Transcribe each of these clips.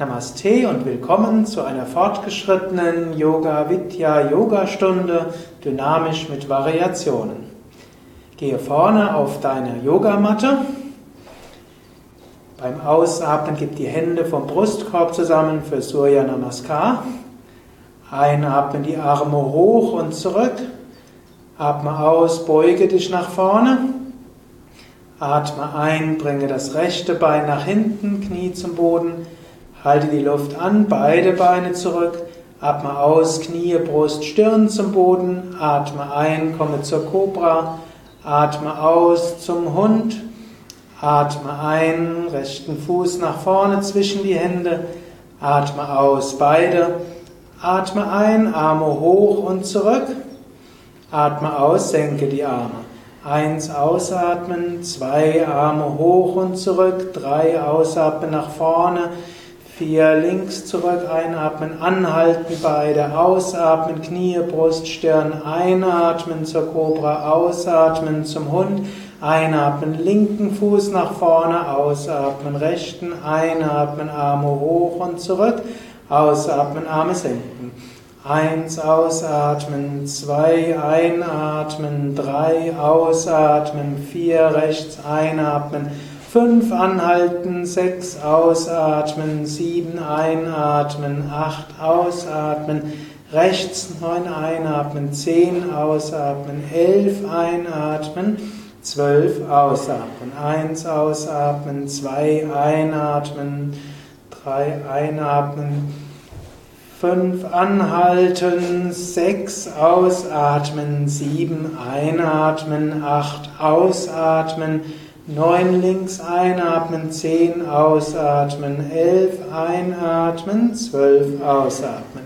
Namaste und willkommen zu einer fortgeschrittenen Yoga Vidya Yoga Stunde, dynamisch mit Variationen. Gehe vorne auf deine Yogamatte. Beim Ausatmen gib die Hände vom Brustkorb zusammen für Surya Namaskar. Einatmen die Arme hoch und zurück. Atme aus, beuge dich nach vorne. Atme ein, bringe das rechte Bein nach hinten, Knie zum Boden. Halte die Luft an, beide Beine zurück. Atme aus, Knie, Brust, Stirn zum Boden. Atme ein, komme zur Cobra. Atme aus zum Hund. Atme ein, rechten Fuß nach vorne zwischen die Hände. Atme aus, beide. Atme ein, Arme hoch und zurück. Atme aus, senke die Arme. Eins ausatmen, zwei Arme hoch und zurück, drei ausatmen nach vorne. Vier links zurück einatmen, anhalten beide, ausatmen, Knie, Brust, Stirn, einatmen zur Cobra, ausatmen zum Hund, einatmen, linken Fuß nach vorne, ausatmen, rechten, einatmen, Arme hoch und zurück, ausatmen, Arme senken. Eins ausatmen, zwei einatmen, drei ausatmen, vier rechts einatmen, Fünf anhalten, sechs ausatmen, sieben einatmen, acht ausatmen, rechts neun einatmen, zehn ausatmen, elf einatmen, zwölf ausatmen, eins ausatmen, zwei einatmen, drei einatmen, fünf anhalten, sechs ausatmen, sieben einatmen, acht ausatmen, Neun links einatmen, zehn ausatmen, elf einatmen, zwölf ausatmen.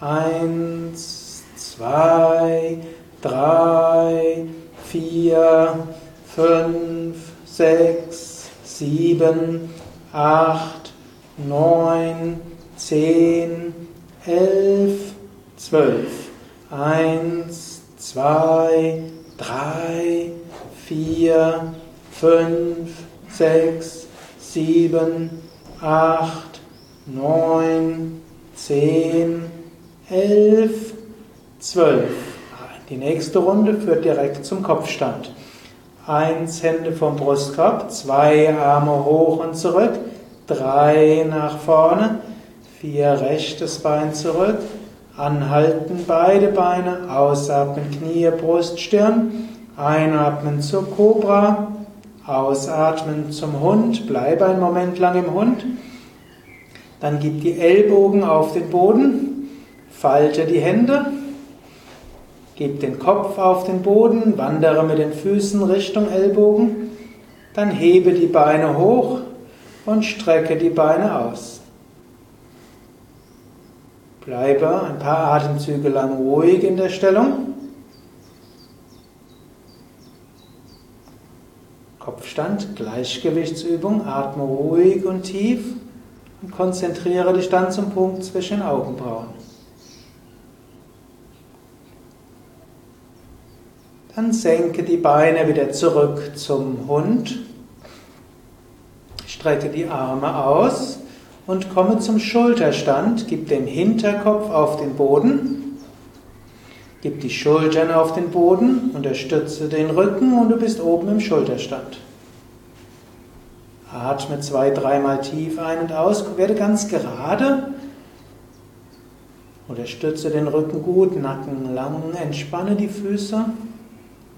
Eins, zwei, drei, vier, fünf, sechs, sieben, acht, neun, zehn, elf, zwölf. Eins, zwei, drei, vier, fünf, sechs, sieben, acht, neun, zehn, elf, zwölf. Die nächste Runde führt direkt zum Kopfstand. Eins Hände vom Brustkorb, zwei Arme hoch und zurück, drei nach vorne, vier rechtes Bein zurück, anhalten beide Beine, ausatmen Knie, Brust, Stirn, einatmen zur Cobra, Ausatmen zum Hund, bleibe einen Moment lang im Hund. Dann gib die Ellbogen auf den Boden, falte die Hände, gib den Kopf auf den Boden, wandere mit den Füßen Richtung Ellbogen, dann hebe die Beine hoch und strecke die Beine aus. Bleibe ein paar Atemzüge lang ruhig in der Stellung. Kopfstand, Gleichgewichtsübung, atme ruhig und tief und konzentriere dich dann zum Punkt zwischen den Augenbrauen. Dann senke die Beine wieder zurück zum Hund, strecke die Arme aus und komme zum Schulterstand, gib den Hinterkopf auf den Boden Gib die Schultern auf den Boden, unterstütze den Rücken und du bist oben im Schulterstand. Atme zwei, dreimal tief ein und aus, werde ganz gerade. Unterstütze den Rücken gut, Nacken lang, entspanne die Füße.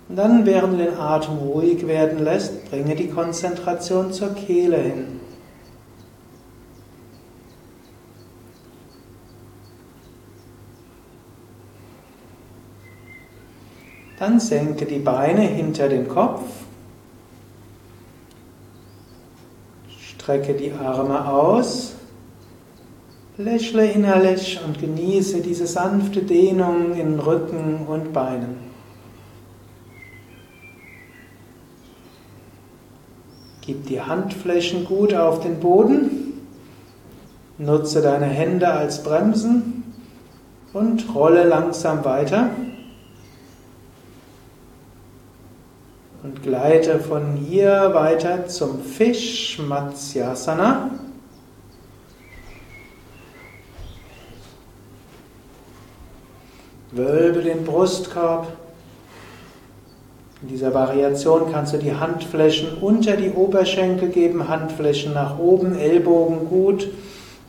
Und dann, während du den Atem ruhig werden lässt, bringe die Konzentration zur Kehle hin. Dann senke die Beine hinter den Kopf. Strecke die Arme aus. Lächle innerlich und genieße diese sanfte Dehnung in Rücken und Beinen. Gib die Handflächen gut auf den Boden. Nutze deine Hände als Bremsen und rolle langsam weiter. und gleite von hier weiter zum Fisch Matsyasana. Wölbe den Brustkorb. In dieser Variation kannst du die Handflächen unter die Oberschenkel geben, Handflächen nach oben, Ellbogen gut.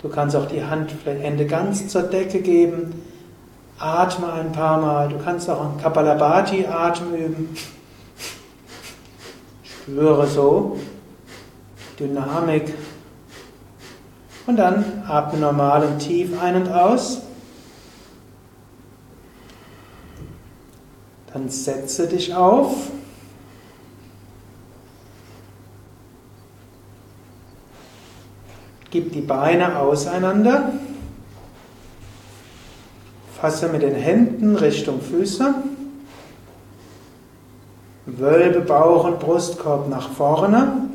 Du kannst auch die Handhände ganz zur Decke geben. Atme ein paar Mal. Du kannst auch Kapalabhati-Atem üben. Spüre so Dynamik. Und dann atme normal und tief ein und aus. Dann setze dich auf. Gib die Beine auseinander. Fasse mit den Händen Richtung Füße. Wölbe Bauch und Brustkorb nach vorne.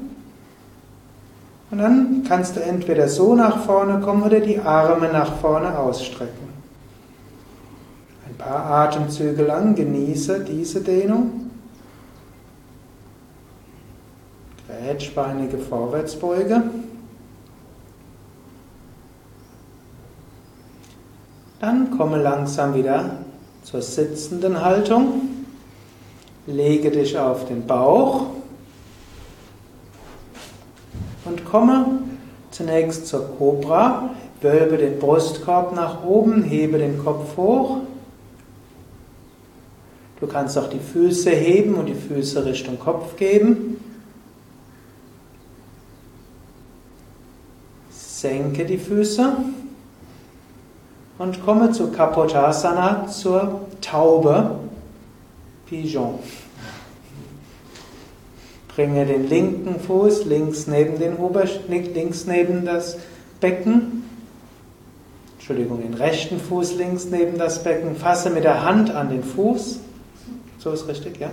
Und dann kannst du entweder so nach vorne kommen oder die Arme nach vorne ausstrecken. Ein paar Atemzüge lang genieße diese Dehnung. Grätschbeinige Vorwärtsbeuge. Dann komme langsam wieder zur sitzenden Haltung. Lege dich auf den Bauch und komme zunächst zur Cobra. Wölbe den Brustkorb nach oben, hebe den Kopf hoch. Du kannst auch die Füße heben und die Füße Richtung Kopf geben. Senke die Füße und komme zu Kapotasana, zur Taube, Pigeon. Bringe den linken Fuß links neben den Ober links neben das Becken. Entschuldigung, den rechten Fuß links neben das Becken. Fasse mit der Hand an den Fuß. So ist richtig, ja?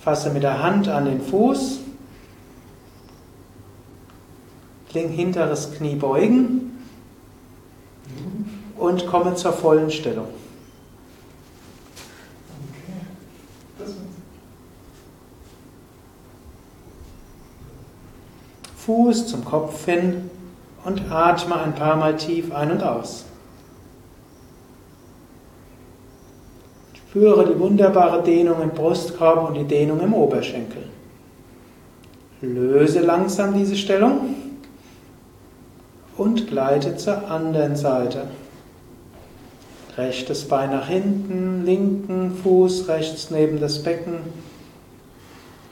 Fasse mit der Hand an den Fuß. Link hinteres Knie beugen und komme zur vollen Stellung. Fuß zum Kopf hin und atme ein paar Mal tief ein und aus. Spüre die wunderbare Dehnung im Brustkorb und die Dehnung im Oberschenkel. Löse langsam diese Stellung und gleite zur anderen Seite. Rechtes Bein nach hinten, linken Fuß rechts neben das Becken.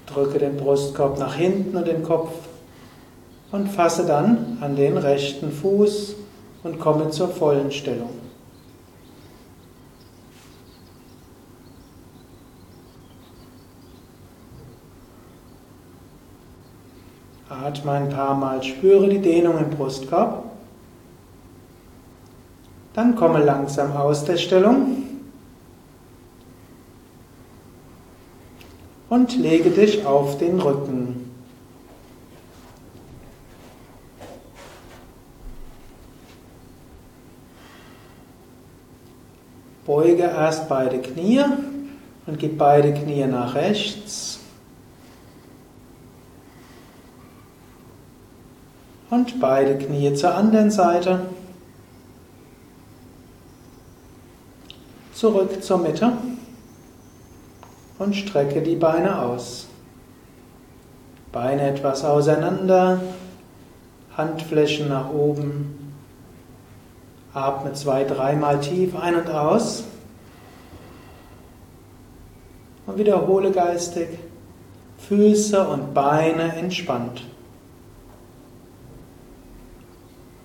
Drücke den Brustkorb nach hinten und den Kopf und fasse dann an den rechten Fuß und komme zur vollen Stellung. Atme ein paar Mal, spüre die Dehnung im Brustkorb. Dann komme langsam aus der Stellung und lege dich auf den Rücken. Beuge erst beide Knie und gib beide Knie nach rechts. Und beide Knie zur anderen Seite. Zurück zur Mitte und strecke die Beine aus. Beine etwas auseinander, Handflächen nach oben. Atme zwei, dreimal tief ein und aus. Und wiederhole geistig Füße und Beine entspannt.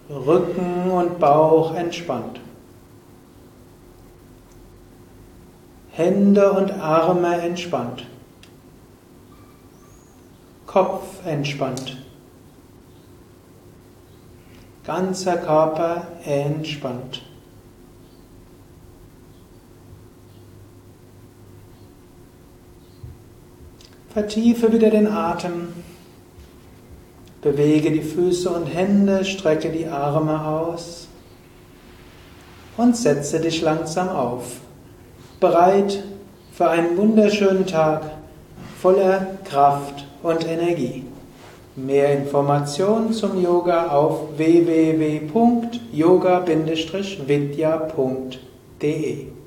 Rücken und Bauch entspannt. Hände und Arme entspannt. Kopf entspannt. Ganzer Körper entspannt. Vertiefe wieder den Atem. Bewege die Füße und Hände, strecke die Arme aus und setze dich langsam auf. Bereit für einen wunderschönen Tag voller Kraft und Energie. Mehr Informationen zum Yoga auf www.yoga-vidya.de